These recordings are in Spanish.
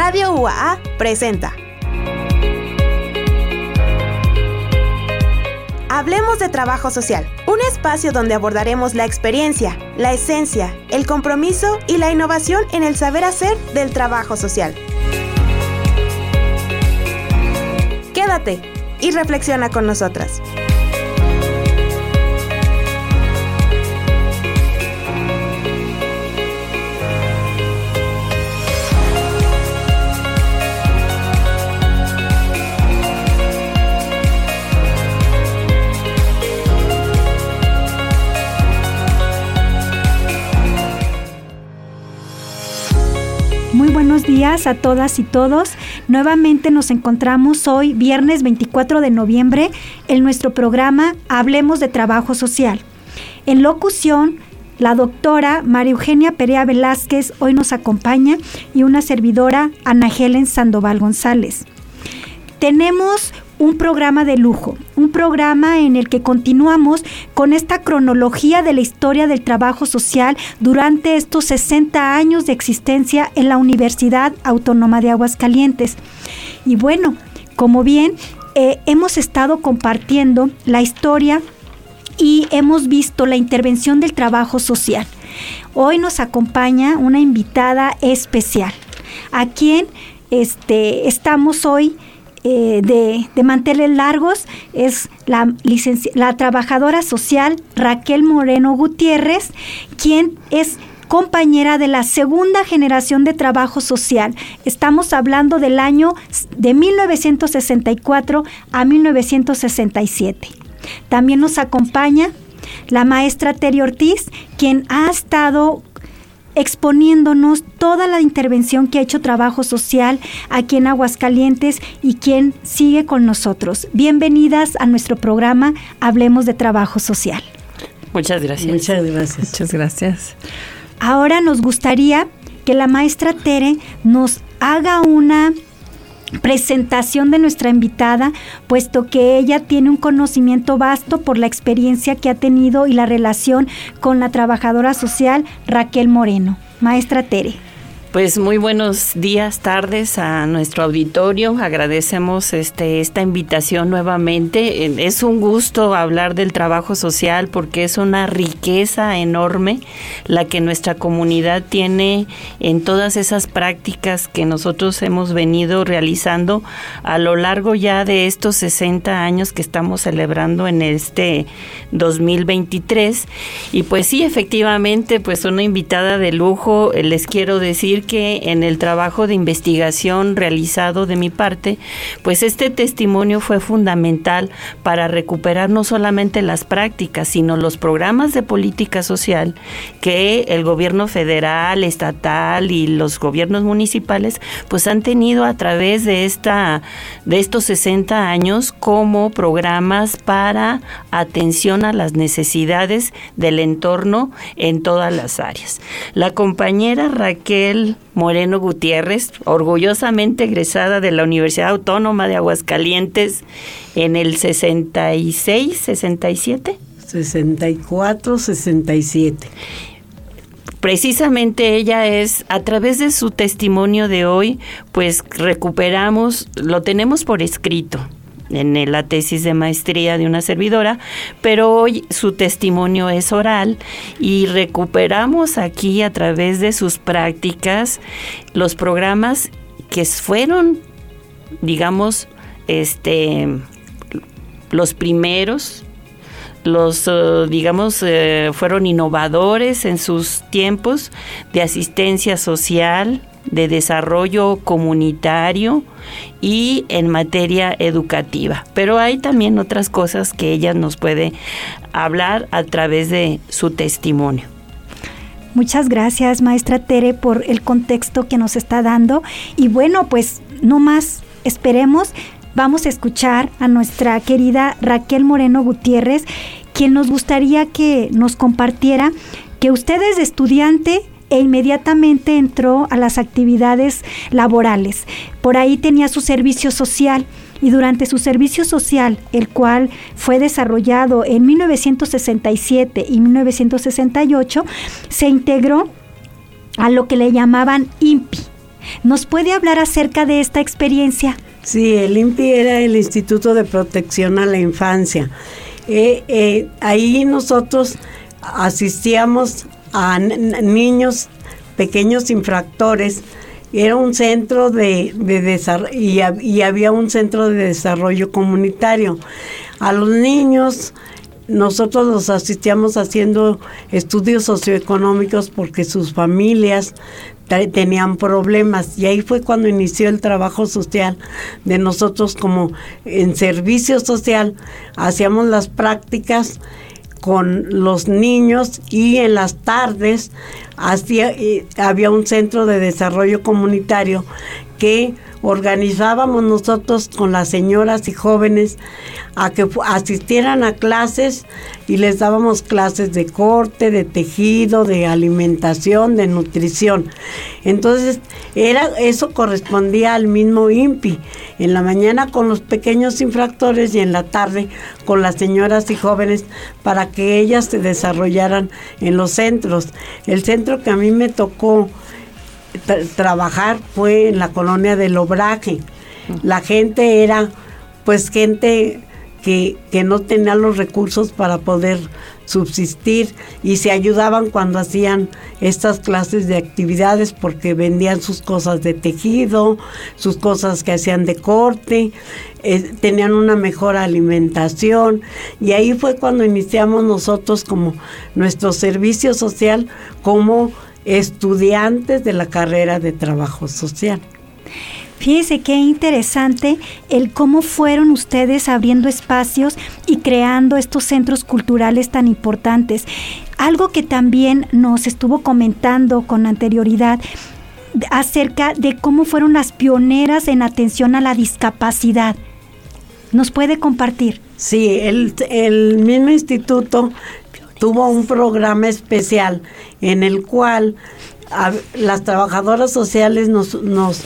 Radio UAA presenta. Hablemos de trabajo social, un espacio donde abordaremos la experiencia, la esencia, el compromiso y la innovación en el saber hacer del trabajo social. Quédate y reflexiona con nosotras. Días a todas y todos. Nuevamente nos encontramos hoy, viernes 24 de noviembre, en nuestro programa Hablemos de Trabajo Social. En locución, la doctora María Eugenia Perea Velázquez hoy nos acompaña y una servidora Ana Helen Sandoval González. Tenemos un programa de lujo, un programa en el que continuamos con esta cronología de la historia del trabajo social durante estos 60 años de existencia en la Universidad Autónoma de Aguascalientes. Y bueno, como bien, eh, hemos estado compartiendo la historia y hemos visto la intervención del trabajo social. Hoy nos acompaña una invitada especial, a quien este, estamos hoy eh, de, de, manteles largos es la, la trabajadora social Raquel Moreno Gutiérrez, quien es compañera de la segunda generación de trabajo social. Estamos hablando del año de 1964 a 1967. También nos acompaña la maestra Teri Ortiz, quien ha estado exponiéndonos toda la intervención que ha hecho Trabajo Social aquí en Aguascalientes y quien sigue con nosotros. Bienvenidas a nuestro programa Hablemos de Trabajo Social. Muchas gracias. Muchas gracias. Muchas gracias. Ahora nos gustaría que la maestra Tere nos haga una presentación de nuestra invitada, puesto que ella tiene un conocimiento vasto por la experiencia que ha tenido y la relación con la trabajadora social Raquel Moreno. Maestra Tere. Pues muy buenos días, tardes a nuestro auditorio. Agradecemos este, esta invitación nuevamente. Es un gusto hablar del trabajo social porque es una riqueza enorme la que nuestra comunidad tiene en todas esas prácticas que nosotros hemos venido realizando a lo largo ya de estos 60 años que estamos celebrando en este 2023. Y pues sí, efectivamente, pues una invitada de lujo, les quiero decir que en el trabajo de investigación realizado de mi parte, pues este testimonio fue fundamental para recuperar no solamente las prácticas, sino los programas de política social que el gobierno federal, estatal y los gobiernos municipales pues han tenido a través de esta de estos 60 años como programas para atención a las necesidades del entorno en todas las áreas. La compañera Raquel Moreno Gutiérrez, orgullosamente egresada de la Universidad Autónoma de Aguascalientes en el 66, 67. 64, 67 precisamente ella es, a través de su testimonio de hoy, pues recuperamos, lo tenemos por escrito, en la tesis de maestría de una servidora, pero hoy su testimonio es oral y recuperamos aquí a través de sus prácticas los programas que fueron, digamos, este, los primeros los, eh, digamos, eh, fueron innovadores en sus tiempos de asistencia social, de desarrollo comunitario y en materia educativa. Pero hay también otras cosas que ella nos puede hablar a través de su testimonio. Muchas gracias, maestra Tere, por el contexto que nos está dando. Y bueno, pues no más esperemos. Vamos a escuchar a nuestra querida Raquel Moreno Gutiérrez, quien nos gustaría que nos compartiera que usted es estudiante e inmediatamente entró a las actividades laborales. Por ahí tenía su servicio social y durante su servicio social, el cual fue desarrollado en 1967 y 1968, se integró a lo que le llamaban INPI, ¿Nos puede hablar acerca de esta experiencia? Sí, el INPI era el Instituto de Protección a la Infancia. Eh, eh, ahí nosotros asistíamos a niños pequeños infractores. Era un centro de, desarrollo y, y había un centro de desarrollo comunitario. A los niños nosotros los asistíamos haciendo estudios socioeconómicos porque sus familias tenían problemas y ahí fue cuando inició el trabajo social de nosotros como en servicio social hacíamos las prácticas con los niños y en las tardes hacía, eh, había un centro de desarrollo comunitario que organizábamos nosotros con las señoras y jóvenes a que asistieran a clases y les dábamos clases de corte, de tejido, de alimentación, de nutrición. Entonces, era eso correspondía al mismo INPI, en la mañana con los pequeños infractores y en la tarde con las señoras y jóvenes para que ellas se desarrollaran en los centros. El centro que a mí me tocó trabajar fue en la colonia del Obraje. La gente era pues gente que, que, no tenía los recursos para poder subsistir y se ayudaban cuando hacían estas clases de actividades porque vendían sus cosas de tejido, sus cosas que hacían de corte, eh, tenían una mejor alimentación y ahí fue cuando iniciamos nosotros como nuestro servicio social como estudiantes de la carrera de trabajo social. Fíjese qué interesante el cómo fueron ustedes abriendo espacios y creando estos centros culturales tan importantes. Algo que también nos estuvo comentando con anterioridad acerca de cómo fueron las pioneras en atención a la discapacidad. ¿Nos puede compartir? Sí, el, el mismo instituto tuvo un programa especial en el cual las trabajadoras sociales nos, nos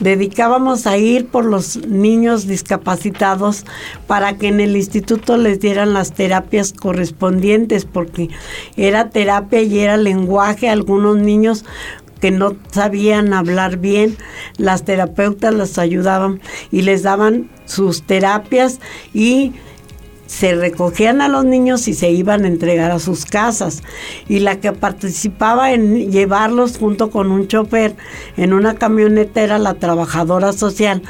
dedicábamos a ir por los niños discapacitados para que en el instituto les dieran las terapias correspondientes, porque era terapia y era lenguaje. Algunos niños que no sabían hablar bien, las terapeutas las ayudaban y les daban sus terapias y se recogían a los niños y se iban a entregar a sus casas. Y la que participaba en llevarlos junto con un chofer en una camioneta era la trabajadora social.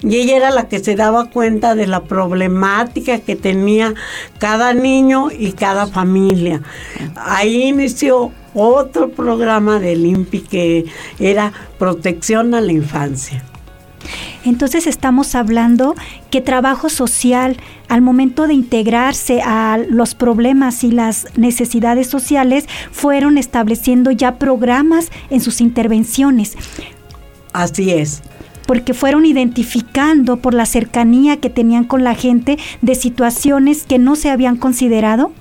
Y ella era la que se daba cuenta de la problemática que tenía cada niño y cada familia. Ahí inició otro programa del INPI que era protección a la infancia. Entonces estamos hablando que trabajo social, al momento de integrarse a los problemas y las necesidades sociales, fueron estableciendo ya programas en sus intervenciones. Así es porque fueron identificando por la cercanía que tenían con la gente de situaciones que no se habían considerado?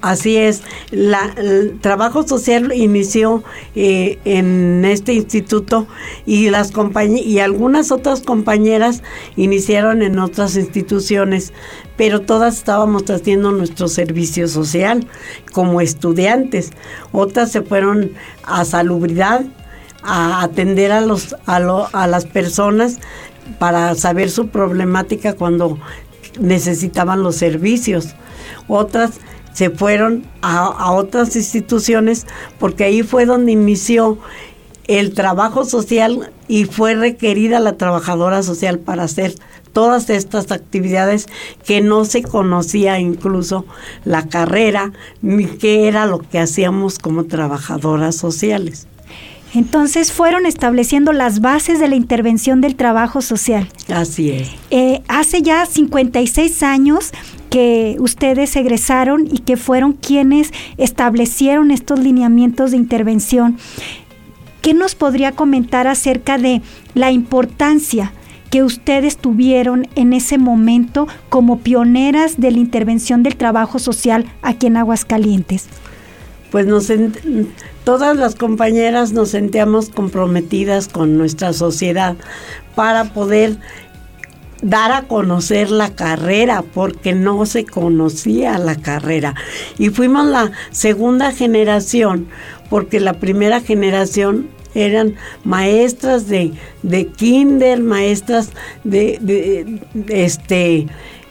Así es, el trabajo social inició eh, en este instituto y las y algunas otras compañeras iniciaron en otras instituciones, pero todas estábamos haciendo nuestro servicio social como estudiantes. Otras se fueron a salubridad, a atender a los a, a las personas para saber su problemática cuando necesitaban los servicios. Otras se fueron a, otras instituciones porque ahí fue donde inició el trabajo social y fue requerida la trabajadora social para hacer todas estas actividades que no se conocía incluso la carrera ni qué era lo que hacíamos como trabajadoras sociales. Entonces fueron estableciendo las bases de la intervención del trabajo social. Así es. Eh, hace ya 56 años que ustedes egresaron y que fueron quienes establecieron estos lineamientos de intervención. ¿Qué nos podría comentar acerca de la importancia que ustedes tuvieron en ese momento como pioneras de la intervención del trabajo social aquí en Aguascalientes? Pues nos todas las compañeras nos sentíamos comprometidas con nuestra sociedad para poder dar a conocer la carrera porque no se conocía la carrera. Y fuimos la segunda generación porque la primera generación eran maestras de, de kinder, maestras de, de, este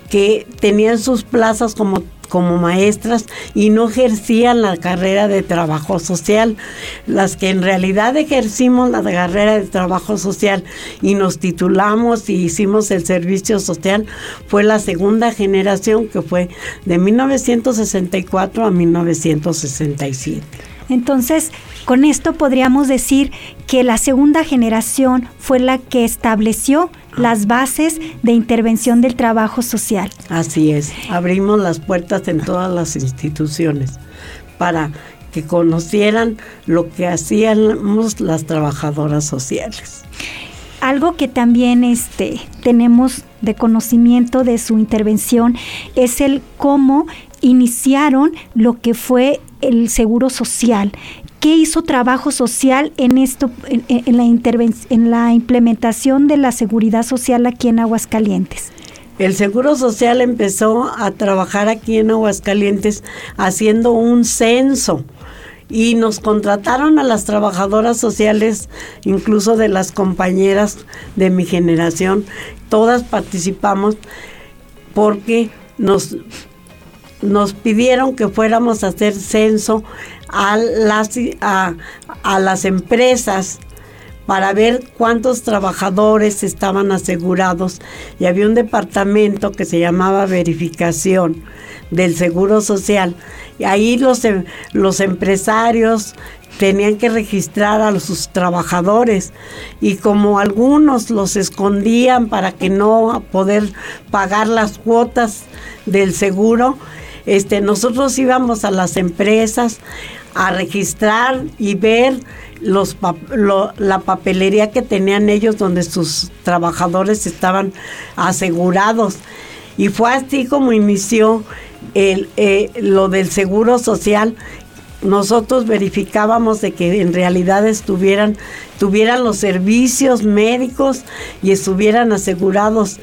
que tenían sus plazas como como maestras y no ejercían la carrera de trabajo social. Las que en realidad ejercimos la carrera de trabajo social y nos titulamos y hicimos el servicio social fue la segunda generación que fue de 1964 a 1967. Entonces, con esto podríamos decir que la segunda generación fue la que estableció las bases de intervención del trabajo social. Así es, abrimos las puertas en todas las instituciones para que conocieran lo que hacíamos las trabajadoras sociales. Algo que también este, tenemos de conocimiento de su intervención es el cómo iniciaron lo que fue el seguro social. ¿Qué hizo trabajo social en esto, en, la en la implementación de la seguridad social aquí en Aguascalientes? El Seguro Social empezó a trabajar aquí en Aguascalientes haciendo un censo y nos contrataron a las trabajadoras sociales, incluso de las compañeras de mi generación, todas participamos porque nos nos pidieron que fuéramos a hacer censo a las, a, las empresas para ver cuántos trabajadores estaban asegurados. Y había un departamento que se llamaba verificación del Seguro Social. Y ahí los, em, los empresarios tenían que registrar a sus trabajadores. Y como algunos los escondían para que no poder pagar las cuotas del seguro, este, nosotros íbamos a las empresas a registrar y ver los la papelería que tenían ellos donde sus trabajadores estaban asegurados. Y fue así como inició el, eh, lo del seguro social. Nosotros verificábamos de que en realidad estuvieran, tuvieran los servicios médicos y estuvieran asegurados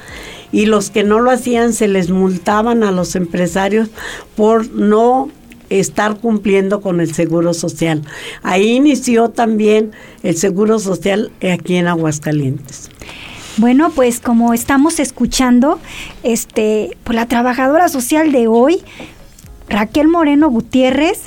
y los que no lo hacían se les multaban a los empresarios por no estar cumpliendo con el seguro social. Ahí inició también el seguro social aquí en Aguascalientes. Bueno, pues como estamos escuchando, este, pues la trabajadora social de hoy, Raquel Moreno Gutiérrez,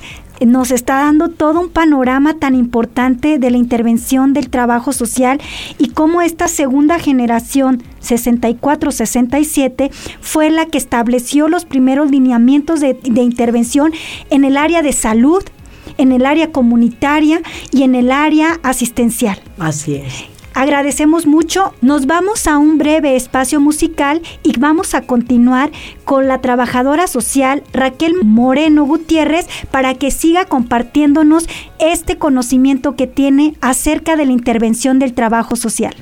nos está dando todo un panorama tan importante de la intervención del trabajo social y cómo esta segunda generación 64-67 fue la que estableció los primeros lineamientos de, intervención en el área de salud, en el área comunitaria y en el área asistencial. Así es. Agradecemos mucho. Nos vamos a un breve espacio musical y vamos a continuar con la trabajadora social Raquel Moreno Gutiérrez para que siga compartiéndonos este conocimiento que tiene acerca de la intervención del trabajo social.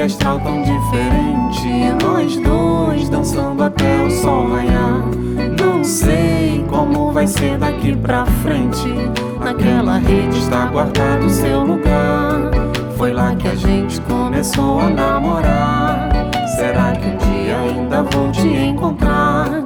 Daquele astral tão diferente, nós dois dançando até o sol raiar. Não sei como vai ser daqui pra frente, naquela rede está guardado seu lugar. Foi lá que a gente começou a namorar. Será que um dia ainda vou te encontrar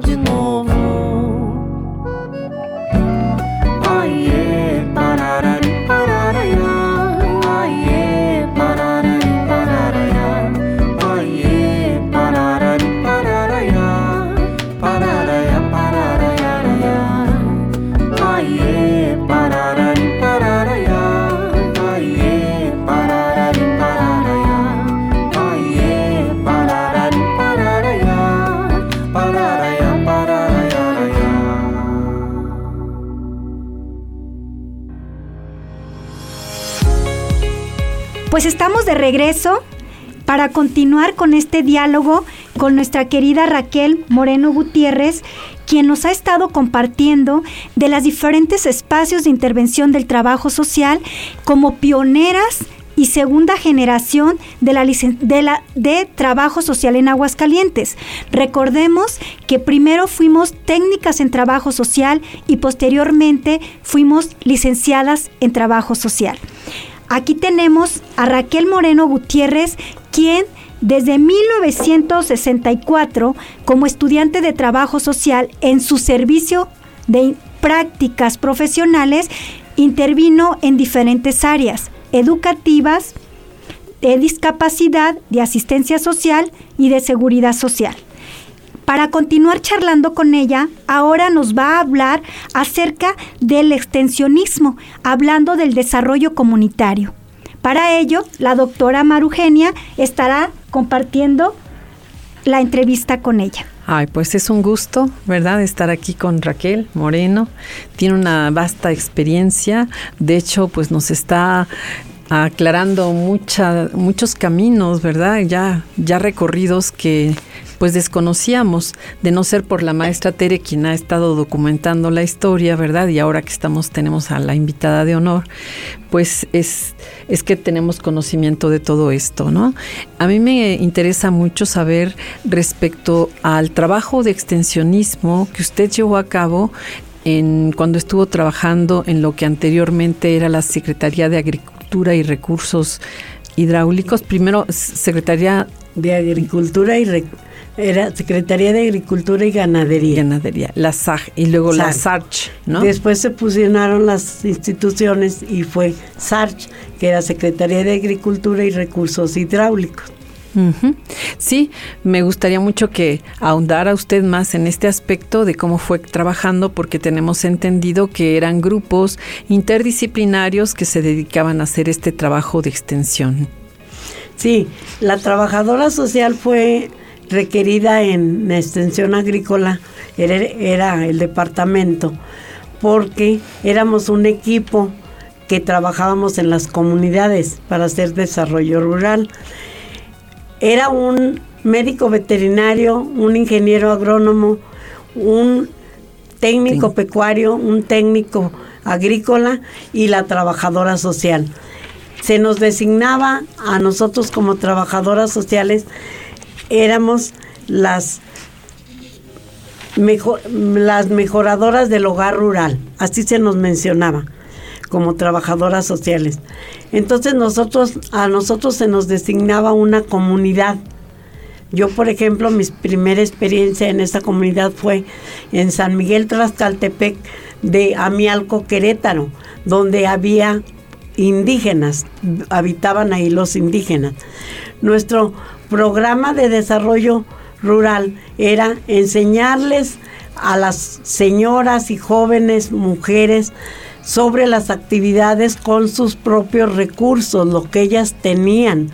Pues estamos de regreso para continuar con este diálogo con nuestra querida Raquel Moreno Gutiérrez, quien nos ha estado compartiendo de los diferentes espacios de intervención del trabajo social como pioneras y segunda generación de, de, la, de trabajo social en Aguascalientes. Recordemos que primero fuimos técnicas en trabajo social y posteriormente fuimos licenciadas en trabajo social. Aquí tenemos a Raquel Moreno Gutiérrez, quien desde 1964, como estudiante de trabajo social en su servicio de prácticas profesionales, intervino en diferentes áreas educativas, de discapacidad, de asistencia social y de seguridad social. Para continuar charlando con ella, ahora nos va a hablar acerca del extensionismo, hablando del desarrollo comunitario. Para ello, la doctora Marugenia estará compartiendo la entrevista con ella. Ay, pues es un gusto, ¿verdad?, estar aquí con Raquel Moreno. Tiene una vasta experiencia. De hecho, pues nos está aclarando muchos caminos, ¿verdad? Ya, ya recorridos que pues desconocíamos, de no ser por la maestra Tere quien ha estado documentando la historia, ¿verdad? Y ahora que estamos, tenemos a la invitada de honor, pues es, es que tenemos conocimiento de todo esto, ¿no? A mí me interesa mucho saber respecto al trabajo de extensionismo que usted llevó a cabo en, cuando estuvo trabajando en lo que anteriormente era la Secretaría de Agricultura y Recursos Hidráulicos. Primero, Secretaría de Agricultura y era Secretaría de Agricultura y Ganadería. Ganadería, la SAG y luego la SARCH, ¿no? Después se fusionaron las instituciones y fue SARCH, que era Secretaría de Agricultura y Recursos Hidráulicos. Sí, me gustaría mucho que ahondara usted más en este aspecto de cómo fue trabajando, porque tenemos entendido que eran grupos interdisciplinarios que se dedicaban a hacer este trabajo de extensión. Sí, la trabajadora social fue requerida en extensión agrícola, era, era el departamento, porque éramos un equipo que trabajábamos en las comunidades para hacer desarrollo rural era un médico veterinario, un ingeniero agrónomo, un técnico pecuario, un técnico agrícola y la trabajadora social. Se nos designaba a nosotros como trabajadoras sociales, éramos las, las mejoradoras del hogar rural, así se nos mencionaba como trabajadoras sociales. Entonces nosotros, a nosotros se nos designaba una comunidad. Yo, por ejemplo, mi primera experiencia en esa comunidad fue en San Miguel Tlaxcaltepec de Amialco, Querétaro, donde había indígenas, habitaban ahí los indígenas. Nuestro programa de desarrollo rural era enseñarles a las señoras y jóvenes mujeres sobre las actividades con sus propios recursos, lo que ellas tenían.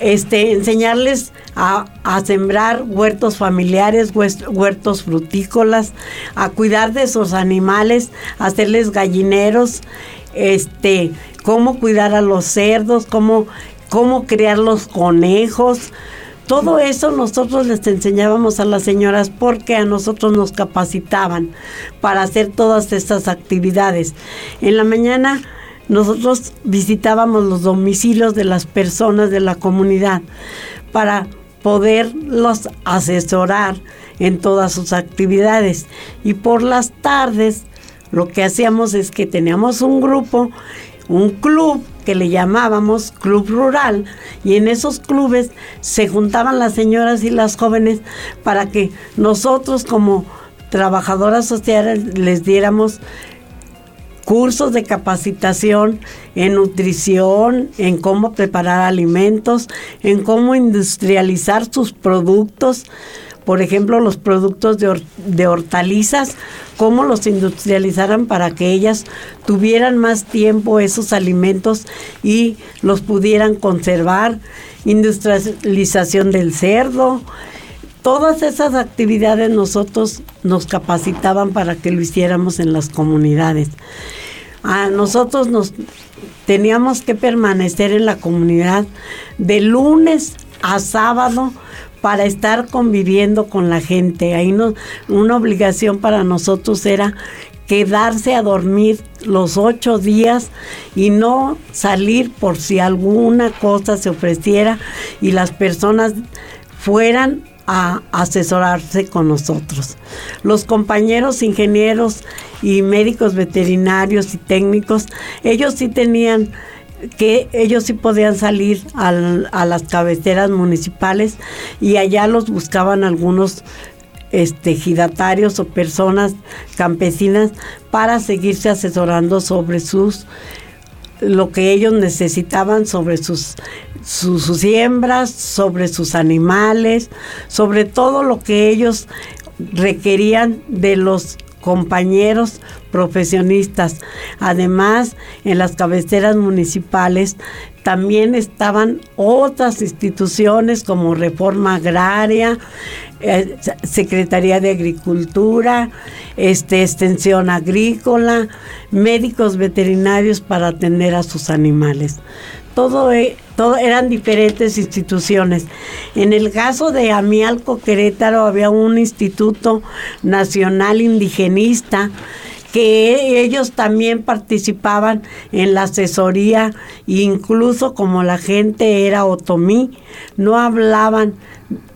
Este, enseñarles a, sembrar huertos familiares, huertos frutícolas, a cuidar de sus animales, hacerles gallineros, este, cómo cuidar a los cerdos, cómo, cómo criar los conejos, todo eso nosotros les enseñábamos a las señoras porque a nosotros nos capacitaban para hacer todas estas actividades. En la mañana nosotros visitábamos los domicilios de las personas de la comunidad para poderlos asesorar en todas sus actividades. Y por las tardes lo que hacíamos es que teníamos un grupo, un club que le llamábamos club rural. Y en esos clubes se juntaban las señoras y las jóvenes para que nosotros como trabajadoras sociales les diéramos cursos de capacitación en nutrición, en cómo preparar alimentos, en cómo industrializar sus productos, por ejemplo, los productos de, hortalizas, cómo los industrializaran para que ellas tuvieran más tiempo esos alimentos y los pudieran conservar, industrialización del cerdo. Todas esas actividades nosotros nos capacitaban para que lo hiciéramos en las comunidades. A nosotros nos teníamos que permanecer en la comunidad de lunes a sábado para estar conviviendo con la gente. Ahí no, una obligación para nosotros era quedarse a dormir los ocho días y no salir por si alguna cosa se ofreciera y las personas fueran a asesorarse con nosotros. Los compañeros ingenieros y médicos veterinarios y técnicos, ellos sí tenían que ellos sí podían salir a las cabeceras municipales y allá los buscaban algunos este, o personas campesinas para seguirse asesorando sobre sus lo que ellos necesitaban sobre sus, sus, siembras, sobre sus animales, sobre todo lo que ellos requerían de los compañeros profesionistas. Además, en las cabeceras municipales también estaban otras instituciones como Reforma Agraria, eh, Secretaría de Agricultura, este, Extensión Agrícola, médicos veterinarios para atender a sus animales. Todo, e, eran diferentes instituciones. En el caso de Amialco Querétaro había un instituto nacional indigenista que ellos también participaban en la asesoría, incluso como la gente era otomí, no hablaban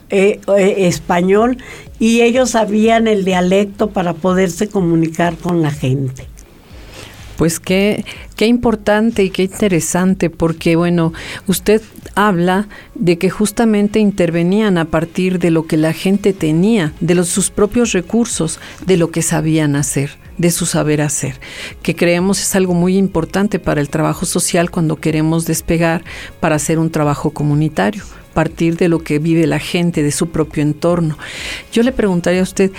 eh, eh, español y ellos sabían el dialecto para poderse comunicar con la gente. Pues qué, qué importante y qué interesante, porque bueno, usted habla de que justamente intervenían a partir de lo que la gente tenía, de los, sus propios recursos, de lo que sabían hacer de su saber hacer, que creemos es algo muy importante para el trabajo social cuando queremos despegar para hacer un trabajo comunitario partir de lo que vive la gente, de su propio entorno. Yo le preguntaría a usted,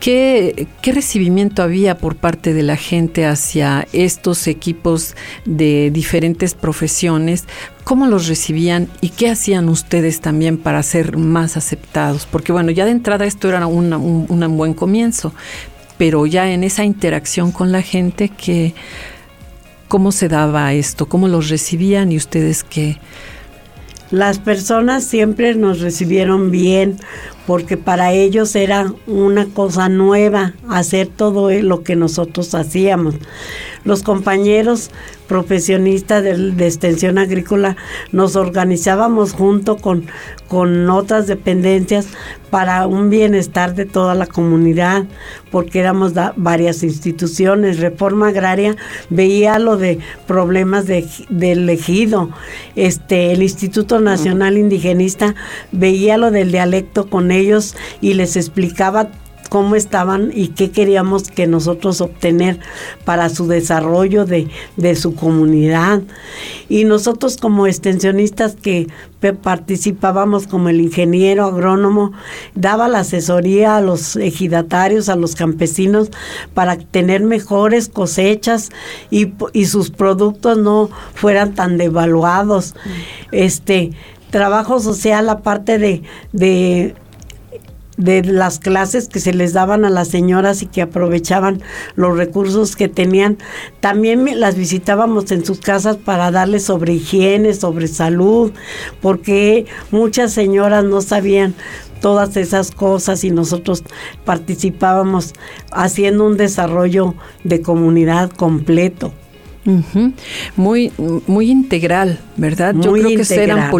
¿Qué, ¿Qué, recibimiento había por parte de la gente hacia estos equipos de diferentes profesiones? ¿Cómo los recibían y qué hacían ustedes también para ser más aceptados? Porque bueno, ya de entrada esto era un, un, buen comienzo, pero ya en esa interacción con la gente, que, ¿cómo se daba esto? ¿Cómo los recibían y ustedes qué? Las personas siempre nos recibieron bien porque para ellos era una cosa nueva hacer todo lo que nosotros hacíamos. Los compañeros profesionistas de, extensión agrícola nos organizábamos junto con, con otras dependencias para un bienestar de toda la comunidad, porque éramos varias instituciones. Reforma Agraria veía lo de problemas de, del ejido. Este, el Instituto Nacional Indigenista veía lo del dialecto con ellos y les explicaba cómo estaban y qué queríamos que nosotros obtener para su desarrollo de, su comunidad. Y nosotros como extensionistas que participábamos como el ingeniero agrónomo, daba la asesoría a los ejidatarios, a los campesinos, para tener mejores cosechas y, sus productos no fueran tan devaluados. Este trabajo social, aparte de, de de las clases que se les daban a las señoras y que aprovechaban los recursos que tenían. También las visitábamos en sus casas para darles sobre higiene, sobre salud, porque muchas señoras no sabían todas esas cosas y nosotros participábamos haciendo un desarrollo de comunidad completo. Muy, muy integral, ¿verdad? Yo creo que era,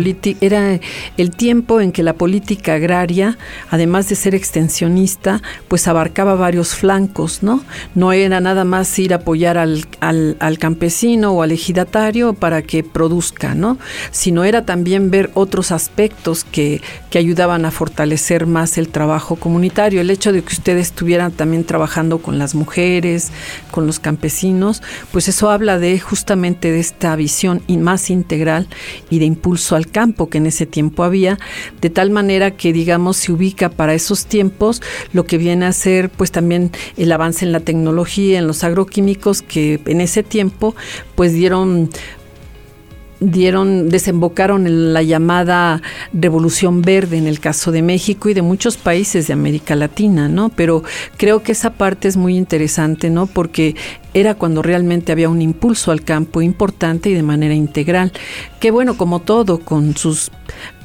era el tiempo en que la política agraria, además de ser extensionista, pues abarcaba varios flancos, ¿no? No era nada más ir a apoyar al, al, campesino o al ejidatario para que produzca, ¿no? Sino era también ver otros aspectos que, que ayudaban a fortalecer más el trabajo comunitario. El hecho de que ustedes estuvieran también trabajando con las mujeres, con los campesinos, pues eso habla de justamente de esta visión más integral y de impulso al campo que en ese tiempo había, de tal manera que digamos se ubica para esos tiempos lo que viene a ser pues también el avance en la tecnología, en los agroquímicos que en ese tiempo pues dieron dieron, desembocaron en la llamada Revolución Verde en el caso de México y de muchos países de América Latina, ¿no? Pero creo que esa parte es muy interesante, ¿no? Porque era cuando realmente había un impulso al campo importante y de manera integral. Que bueno, como todo, con sus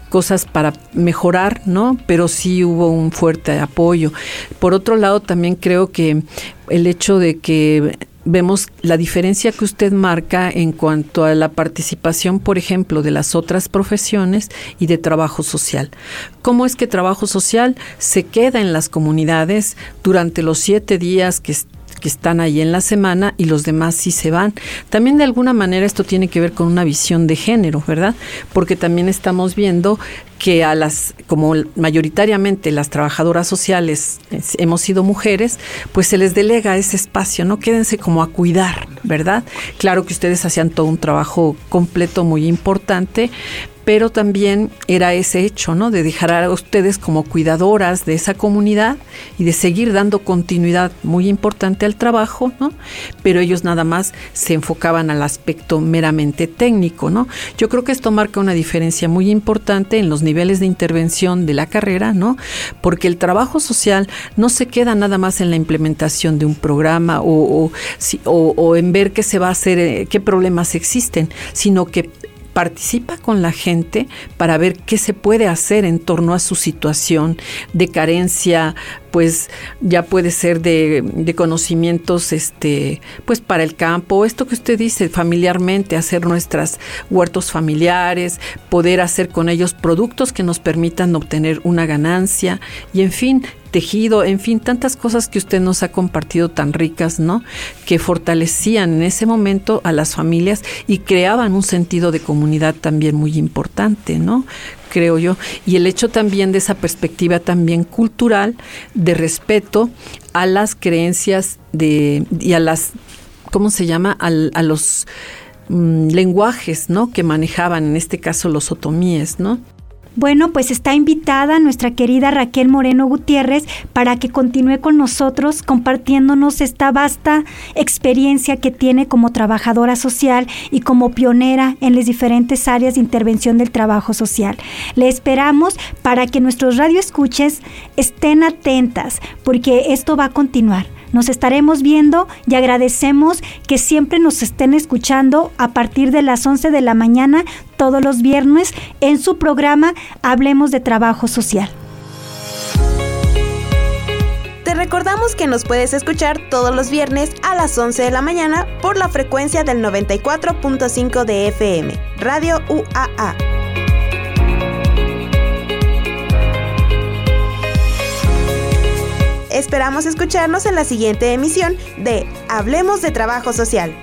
cosas para mejorar, ¿no? Pero sí hubo un fuerte apoyo. Por otro lado, también creo que el hecho de que vemos la diferencia que usted marca en cuanto a la participación, por ejemplo, de las otras profesiones y de trabajo social. ¿Cómo es que trabajo social se queda en las comunidades durante los siete días que que están ahí en la semana y los demás sí se van. También de alguna manera esto tiene que ver con una visión de género, ¿verdad? Porque también estamos viendo que a las, como mayoritariamente las trabajadoras sociales hemos sido mujeres, pues se les delega ese espacio, no quédense como a cuidar, ¿verdad? Claro que ustedes hacían todo un trabajo completo muy importante, pero también era ese hecho, ¿no? De dejar a ustedes como cuidadoras de esa comunidad y de seguir dando continuidad muy importante al trabajo, ¿no? Pero ellos nada más se enfocaban al aspecto meramente técnico, ¿no? Yo creo que esto marca una diferencia muy importante en los niveles de intervención de la carrera, ¿no? Porque el trabajo social no se queda nada más en la implementación de un programa o, o en ver qué se va a hacer, eh, qué problemas existen, sino que participa con la gente para ver qué se puede hacer en torno a su situación de carencia, pues ya puede ser de, conocimientos este pues para el campo. Esto que usted dice familiarmente hacer nuestras huertos familiares poder hacer con ellos productos que nos permitan obtener una ganancia y en fin tejido, en fin, tantas cosas que usted nos ha compartido tan ricas, ¿no? Que fortalecían en ese momento a las familias y creaban un sentido de comunidad también muy importante, ¿no? creo yo, y el hecho también de esa perspectiva también cultural de respeto a las creencias de y a las ¿cómo se llama? a los mm, lenguajes, ¿no? que manejaban en este caso los otomíes, ¿no? Bueno, pues está invitada nuestra querida Raquel Moreno Gutiérrez para que continúe con nosotros compartiéndonos esta vasta experiencia que tiene como trabajadora social y como pionera en las diferentes áreas de intervención del trabajo social. Le esperamos para que nuestros radioescuches estén atentas porque esto va a continuar. Nos estaremos viendo y agradecemos que siempre nos estén escuchando a partir de las 11 de la mañana todos los viernes en su programa Hablemos de Trabajo Social. Te recordamos que nos puedes escuchar todos los viernes a las 11 de la mañana por la frecuencia del 94.5 de FM, Radio UAA. Esperamos escucharnos en la siguiente emisión de Hablemos de Trabajo Social.